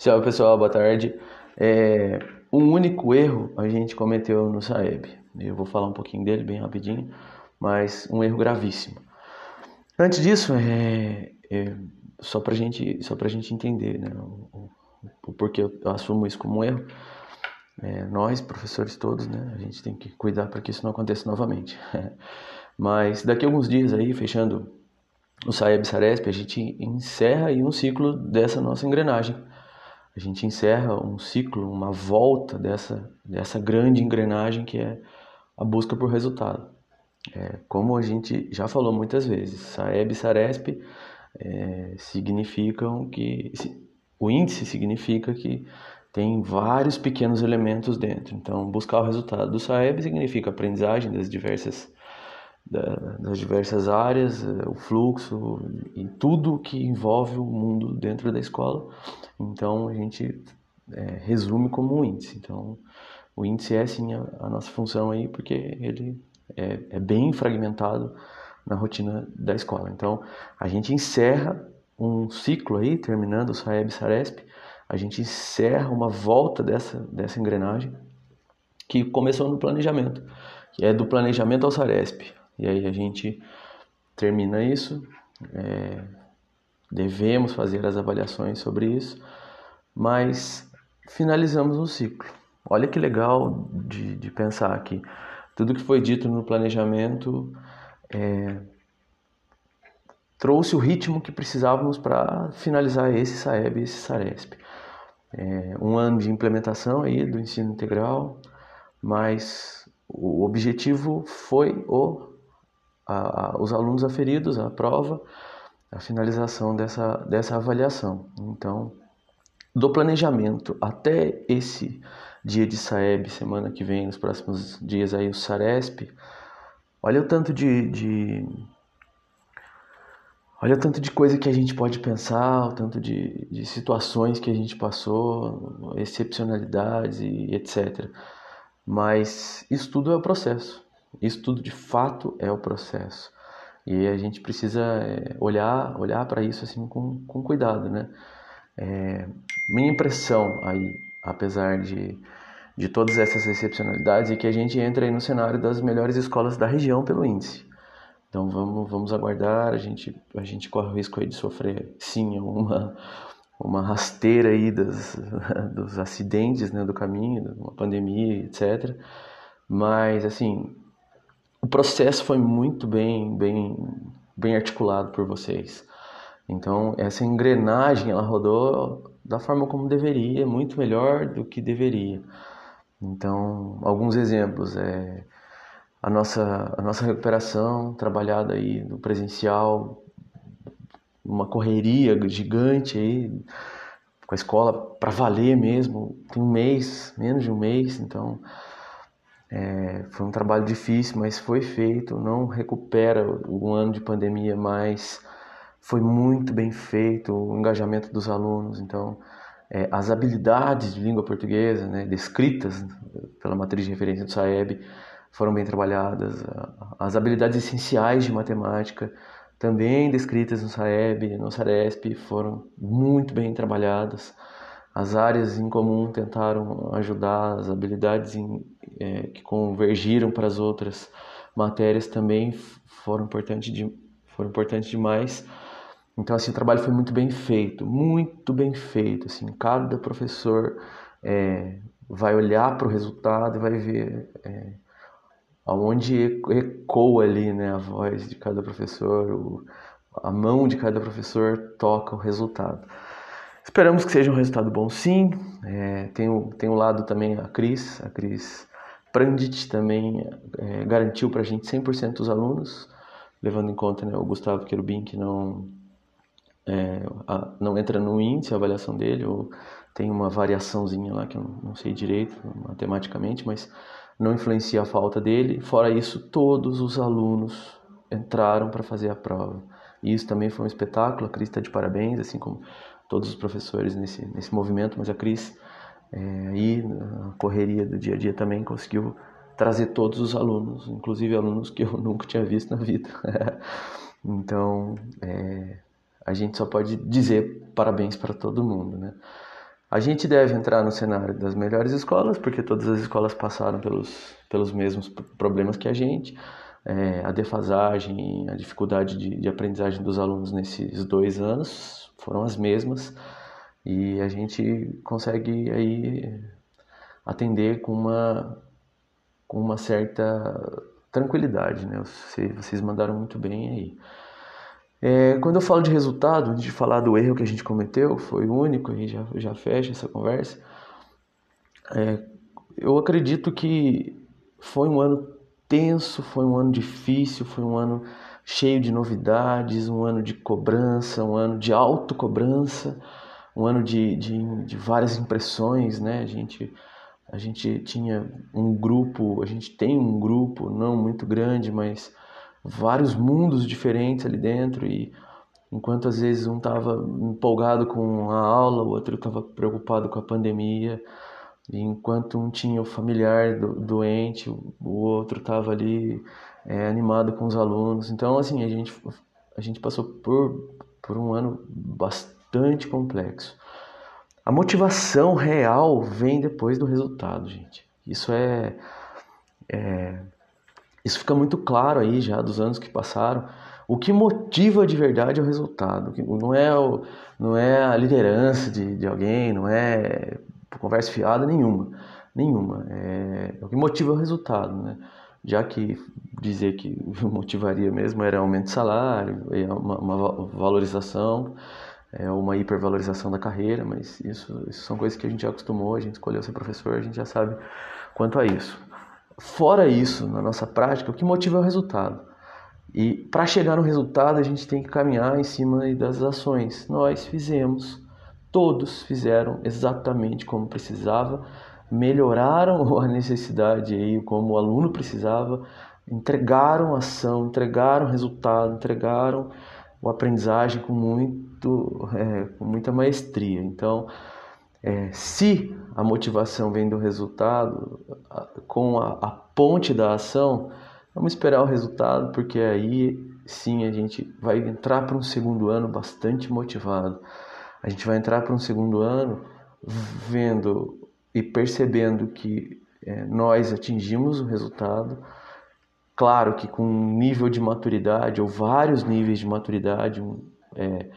Salve pessoal, boa tarde. É, um único erro a gente cometeu no Saeb. Eu vou falar um pouquinho dele bem rapidinho, mas um erro gravíssimo. Antes disso, é, é só para gente, só pra gente entender né, o, o, porquê eu assumo isso como um erro. É, nós, professores todos, né, a gente tem que cuidar para que isso não aconteça novamente. mas daqui a alguns dias aí, fechando o Saeb Saresp, a gente encerra aí um ciclo dessa nossa engrenagem a gente encerra um ciclo, uma volta dessa, dessa grande engrenagem que é a busca por resultado. É, como a gente já falou muitas vezes, Saeb e Saresp é, significam que o índice significa que tem vários pequenos elementos dentro. Então, buscar o resultado do Saeb significa aprendizagem das diversas das diversas áreas, eh, o fluxo e tudo que envolve o mundo dentro da escola. Então a gente é, resume como um índice. Então o índice é sim a, a nossa função aí porque ele é, é, bem fragmentado na rotina da escola. Então a gente encerra um ciclo aí, terminando o Saeb Saresp, a gente encerra uma volta dessa, dessa engrenagem que começou no planejamento, que é do planejamento ao Saresp. E aí a gente termina isso, é, devemos fazer as avaliações sobre isso, mas finalizamos o ciclo. Olha que legal de, de pensar que tudo que foi dito no planejamento é, trouxe o ritmo que precisávamos para finalizar esse SAEB e esse SARESP. É, um ano de implementação aí do ensino integral, mas o objetivo foi o a, a, os alunos aferidos à prova, a finalização dessa, dessa avaliação. Então, do planejamento até esse dia de Saeb, semana que vem, nos próximos dias aí o Saresp, olha o tanto de, de olha o tanto de coisa que a gente pode pensar, o tanto de, de situações que a gente passou, excepcionalidades e etc. Mas isso tudo é o processo. Isso tudo de fato é o processo. E a gente precisa é, olhar olhar para isso assim com, com cuidado, né? É, minha impressão aí, apesar de, de todas essas excepcionalidades, é que a gente entra aí no cenário das melhores escolas da região pelo índice. Então vamos, vamos aguardar, a gente, a gente corre o risco aí de sofrer sim uma, uma rasteira aí das, dos acidentes né, do caminho, uma pandemia, etc. Mas assim, o processo foi muito bem, bem, bem articulado por vocês. Então, essa engrenagem ela rodou da forma como deveria, muito melhor do que deveria. Então, alguns exemplos é a nossa a nossa recuperação trabalhada aí no presencial, uma correria gigante aí com a escola para valer mesmo, tem um mês, menos de um mês, então é, foi um trabalho difícil, mas foi feito. Não recupera o ano de pandemia, mas foi muito bem feito o engajamento dos alunos. Então, é, as habilidades de língua portuguesa, né, descritas pela matriz de referência do SAEB, foram bem trabalhadas. As habilidades essenciais de matemática, também descritas no SAEB, no SARESP, foram muito bem trabalhadas. As áreas em comum tentaram ajudar, as habilidades em, é, que convergiram para as outras matérias também foram importantes, de, foram importantes demais. Então, assim, o trabalho foi muito bem feito, muito bem feito. Assim, cada professor é, vai olhar para o resultado e vai ver é, aonde ecoa ali né, a voz de cada professor, o, a mão de cada professor toca o resultado. Esperamos que seja um resultado bom, sim. É, tem, o, tem o lado também a Cris, a Cris Prandit também é, garantiu para a gente 100% dos alunos, levando em conta né, o Gustavo Querubim, que não, é, a, não entra no índice a avaliação dele, ou tem uma variaçãozinha lá que eu não sei direito matematicamente, mas não influencia a falta dele. Fora isso, todos os alunos entraram para fazer a prova. E isso também foi um espetáculo, a Cris está de parabéns, assim como todos os professores nesse, nesse movimento, mas a Cris é, aí na correria do dia a dia também conseguiu trazer todos os alunos, inclusive alunos que eu nunca tinha visto na vida. então, é, a gente só pode dizer parabéns para todo mundo, né? A gente deve entrar no cenário das melhores escolas, porque todas as escolas passaram pelos, pelos mesmos problemas que a gente. É, a defasagem, a dificuldade de, de aprendizagem dos alunos nesses dois anos foram as mesmas e a gente consegue aí atender com uma, com uma certa tranquilidade, né? Vocês mandaram muito bem aí. É, quando eu falo de resultado, antes de falar do erro que a gente cometeu, foi único, e já, já fecha essa conversa. É, eu acredito que foi um ano tenso, foi um ano difícil, foi um ano cheio de novidades, um ano de cobrança, um ano de autocobrança, um ano de, de, de várias impressões, né? A gente, a gente tinha um grupo, a gente tem um grupo não muito grande, mas vários mundos diferentes ali dentro e enquanto às vezes um estava empolgado com a aula, o outro estava preocupado com a pandemia, enquanto um tinha o familiar do, doente, o outro estava ali é, animado com os alunos. Então, assim, a gente, a gente passou por, por um ano bastante complexo. A motivação real vem depois do resultado, gente. Isso é, é isso fica muito claro aí já dos anos que passaram. O que motiva de verdade é o resultado. Não é, o, não é a liderança de, de alguém, não é conversa fiada nenhuma. Nenhuma. É, o que motiva é o resultado, né? Já que dizer que motivaria mesmo era aumento de salário, uma, uma valorização, é uma hipervalorização da carreira, mas isso, isso são coisas que a gente já acostumou, a gente escolheu ser professor, a gente já sabe quanto a isso. Fora isso, na nossa prática, o que motiva é o resultado. E para chegar no resultado, a gente tem que caminhar em cima das ações. Nós fizemos, todos fizeram exatamente como precisava, melhoraram a necessidade aí, como o aluno precisava, entregaram ação, entregaram resultado, entregaram a aprendizagem com, muito, é, com muita maestria. Então, é, se a motivação vem do resultado, com a, a ponte da ação, vamos esperar o resultado, porque aí sim a gente vai entrar para um segundo ano bastante motivado. A gente vai entrar para um segundo ano vendo e percebendo que é, nós atingimos o resultado. Claro que com um nível de maturidade, ou vários níveis de maturidade, um, é,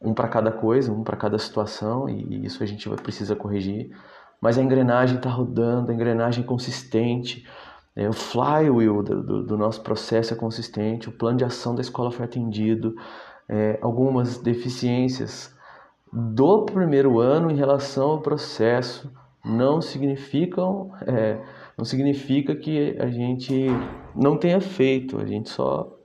um para cada coisa, um para cada situação, e isso a gente vai, precisa corrigir. Mas a engrenagem está rodando, a engrenagem é consistente, é, o flywheel do, do, do, nosso processo é consistente, o plano de ação da escola foi atendido, é, algumas deficiências do primeiro ano em relação ao processo não significam é, não significa que a gente não tenha feito, a gente só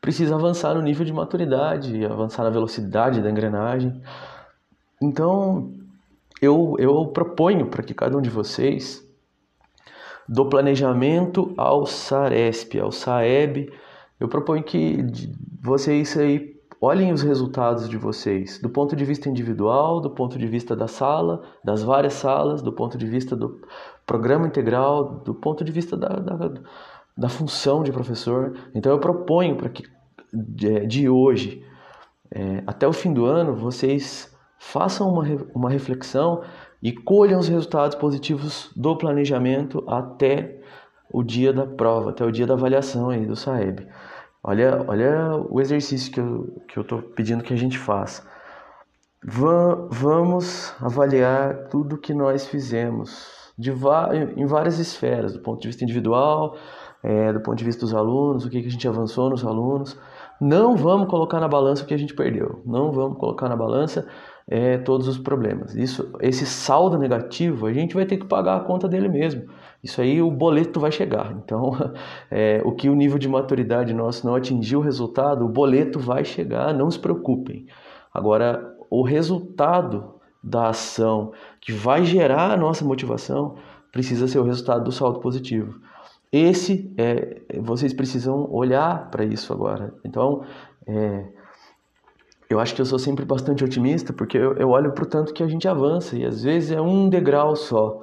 precisa avançar no nível de maturidade, avançar na velocidade da engrenagem. Então, eu, eu proponho para que cada um de vocês, do planejamento ao SARESP, ao SAEB, eu proponho que vocês aí olhem os resultados de vocês do ponto de vista individual, do ponto de vista da sala, das várias salas, do ponto de vista do programa integral, do ponto de vista da, da da função de professor. Então eu proponho para que de, de hoje é, até o fim do ano vocês façam uma, uma reflexão e colham os resultados positivos do planejamento até o dia da prova, até o dia da avaliação aí do SAEB. Olha, olha o exercício que eu que estou pedindo que a gente faça. Va vamos avaliar tudo que nós fizemos de em várias esferas, do ponto de vista individual, é, do ponto de vista dos alunos, o que, que a gente avançou nos alunos. Não vamos colocar na balança o que a gente perdeu. Não vamos colocar na balança é, todos os problemas. Isso, esse saldo negativo, a gente vai ter que pagar a conta dele mesmo. Isso aí o boleto vai chegar. Então, é, o que o nível de maturidade nosso não atingiu o resultado, o boleto vai chegar. Não se preocupem. Agora, o resultado da ação que vai gerar a nossa motivação precisa ser o resultado do saldo positivo. Esse é, vocês precisam olhar para isso agora. Então, é, eu acho que eu sou sempre bastante otimista porque eu, eu olho para o tanto que a gente avança e às vezes é um degrau só,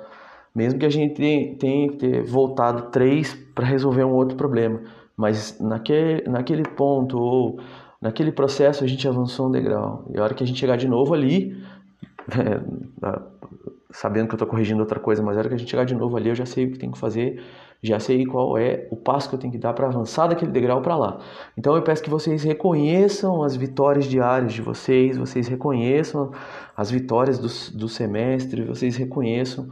mesmo que a gente tenha que ter voltado três para resolver um outro problema, mas naquele, naquele ponto ou naquele processo a gente avançou um degrau. E a hora que a gente chegar de novo ali, é, sabendo que eu estou corrigindo outra coisa, mas a hora que a gente chegar de novo ali, eu já sei o que tem que fazer, já sei qual é o passo que eu tenho que dar para avançar daquele degrau para lá. Então eu peço que vocês reconheçam as vitórias diárias de vocês, vocês reconheçam as vitórias do, do semestre, vocês reconheçam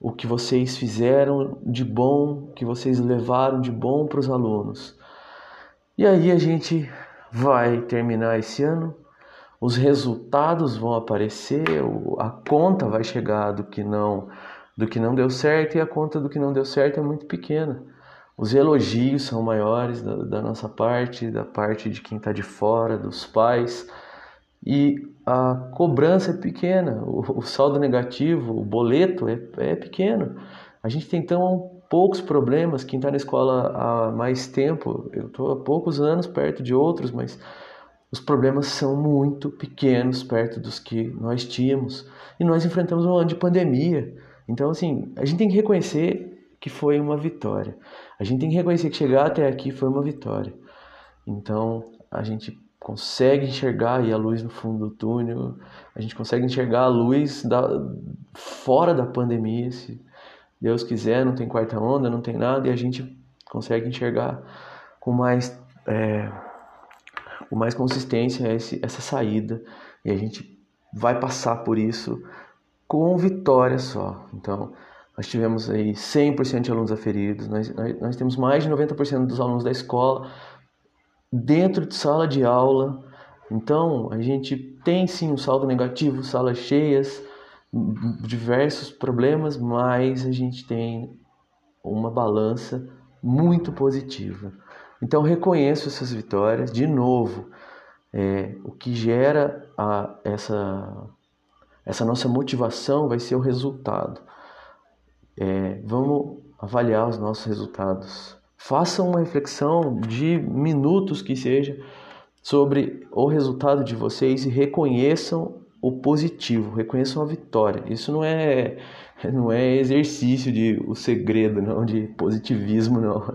o que vocês fizeram de bom, que vocês levaram de bom para os alunos. E aí a gente vai terminar esse ano, os resultados vão aparecer, a conta vai chegar do que não do que não deu certo e a conta do que não deu certo é muito pequena. Os elogios são maiores da, da nossa parte, da parte de quem está de fora, dos pais, e a cobrança é pequena, o, o saldo negativo, o boleto é, é pequeno. A gente tem tão poucos problemas. Quem está na escola há mais tempo, eu estou há poucos anos perto de outros, mas os problemas são muito pequenos perto dos que nós tínhamos. E nós enfrentamos um ano de pandemia. Então, assim, a gente tem que reconhecer que foi uma vitória. A gente tem que reconhecer que chegar até aqui foi uma vitória. Então, a gente consegue enxergar a luz no fundo do túnel, a gente consegue enxergar a luz da, fora da pandemia, se Deus quiser, não tem quarta onda, não tem nada, e a gente consegue enxergar com mais, é, com mais consistência esse, essa saída, e a gente vai passar por isso com vitória só. Então, nós tivemos aí 100% de alunos aferidos, nós, nós, temos mais de 90% dos alunos da escola dentro de sala de aula. Então, a gente tem sim um saldo negativo, salas cheias, diversos problemas, mas a gente tem uma balança muito positiva. Então, reconheço essas vitórias. De novo, é, o que gera a, essa, essa nossa motivação vai ser o resultado. É, vamos avaliar os nossos resultados Façam uma reflexão de minutos que seja sobre o resultado de vocês e reconheçam o positivo, reconheçam a vitória. Isso não é não é exercício de o segredo, não de positivismo, não.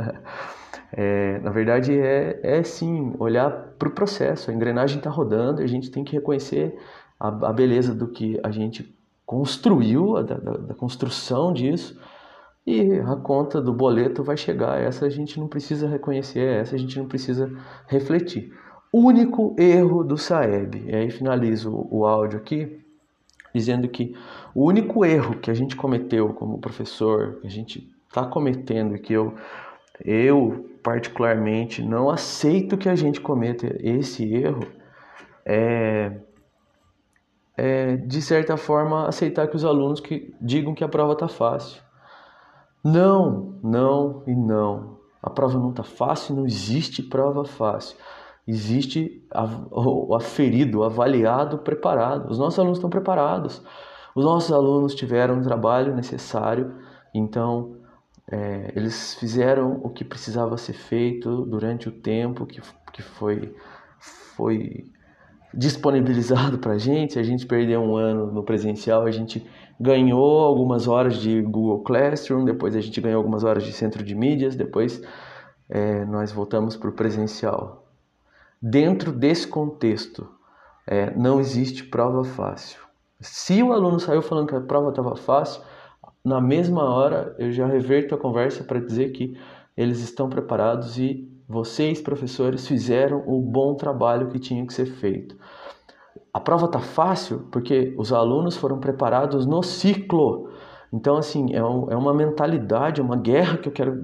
É, na verdade é, é sim olhar para o processo. A engrenagem está rodando, a gente tem que reconhecer a, a beleza do que a gente construiu, da, da, da construção disso e a conta do boleto vai chegar. Essa a gente não precisa reconhecer, essa a gente não precisa refletir. Único erro do Saeb. E aí finalizo o áudio aqui dizendo que o único erro que a gente cometeu como professor, que a gente está cometendo e que eu, eu particularmente não aceito que a gente cometa esse erro é, é de certa forma aceitar que os alunos que digam que a prova está fácil. Não, não e não. A prova não está fácil, não existe prova fácil. Existe o aferido, o avaliado, preparado. Os nossos alunos estão preparados. Os nossos alunos tiveram o trabalho necessário, então é, eles fizeram o que precisava ser feito durante o tempo que, que foi, foi disponibilizado para a gente. A gente perdeu um ano no presencial, a gente ganhou algumas horas de Google Classroom, depois a gente ganhou algumas horas de centro de mídias, depois é, nós voltamos para o presencial. Dentro desse contexto, é, não existe prova fácil. Se o aluno saiu falando que a prova estava fácil, na mesma hora eu já reverto a conversa para dizer que eles estão preparados e vocês, professores, fizeram o bom trabalho que tinha que ser feito. A prova tá fácil porque os alunos foram preparados no ciclo. Então, assim, é, um, é uma mentalidade, uma guerra que eu quero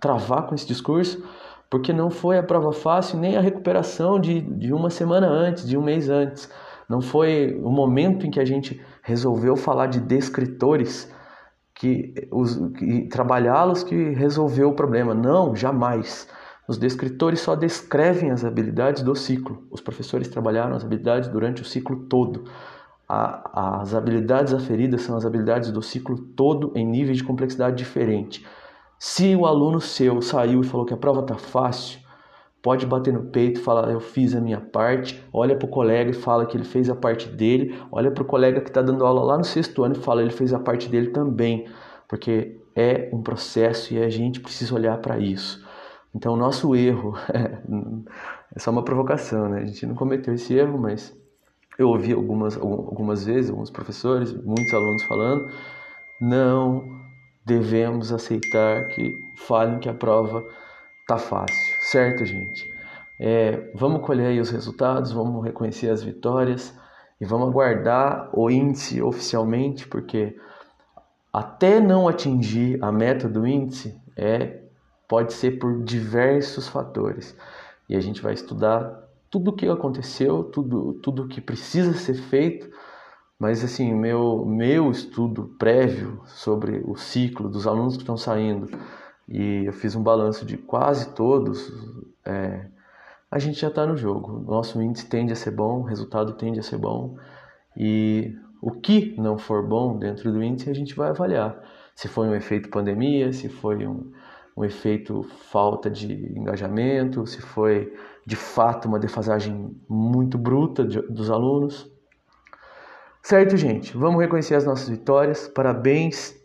travar com esse discurso, porque não foi a prova fácil nem a recuperação de, de uma semana antes, de um mês antes. Não foi o momento em que a gente resolveu falar de descritores que, que trabalhá-los que resolveu o problema. Não, jamais. Os descritores só descrevem as habilidades do ciclo. Os professores trabalharam as habilidades durante o ciclo todo. A, as habilidades aferidas são as habilidades do ciclo todo em níveis de complexidade diferente. Se o aluno seu saiu e falou que a prova está fácil, pode bater no peito e falar: Eu fiz a minha parte. Olha para o colega e fala que ele fez a parte dele. Olha para o colega que está dando aula lá no sexto ano e fala: Ele fez a parte dele também. Porque é um processo e a gente precisa olhar para isso. Então, o nosso erro é só uma provocação, né? A gente não cometeu esse erro, mas eu ouvi algumas, algumas vezes, alguns professores, muitos alunos falando, não devemos aceitar que falem que a prova tá fácil, certo, gente? É, vamos colher aí os resultados, vamos reconhecer as vitórias e vamos aguardar o índice oficialmente, porque até não atingir a meta do índice é pode ser por diversos fatores. E a gente vai estudar tudo o que aconteceu, tudo tudo que precisa ser feito, mas assim, meu meu estudo prévio sobre o ciclo dos alunos que estão saindo e eu fiz um balanço de quase todos, é, a gente já está no jogo. Nosso índice tende a ser bom, o resultado tende a ser bom e o que não for bom dentro do índice a gente vai avaliar. Se foi um efeito pandemia, se foi um, um efeito falta de engajamento, se foi de fato uma defasagem muito bruta de, dos alunos. Certo, gente? Vamos reconhecer as nossas vitórias. Parabéns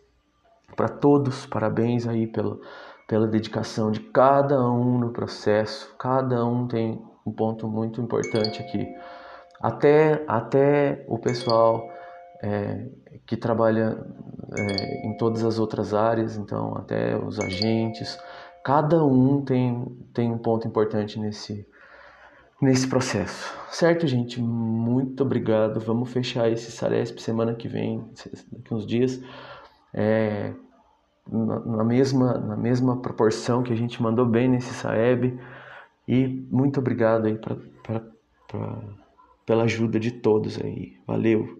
para todos, parabéns aí pela, pela dedicação de cada um no processo. Cada um tem um ponto muito importante aqui. Até, até o pessoal é, que trabalha é, em todas as outras áreas, então até os agentes, cada um tem, tem um ponto importante nesse, nesse processo. Certo, gente? Muito obrigado. Vamos fechar esse Saresp semana que vem, daqui uns dias, é, na, na, mesma, na mesma proporção que a gente mandou bem nesse Saeb. E muito obrigado aí pra, pra, pra, pela ajuda de todos aí. Valeu!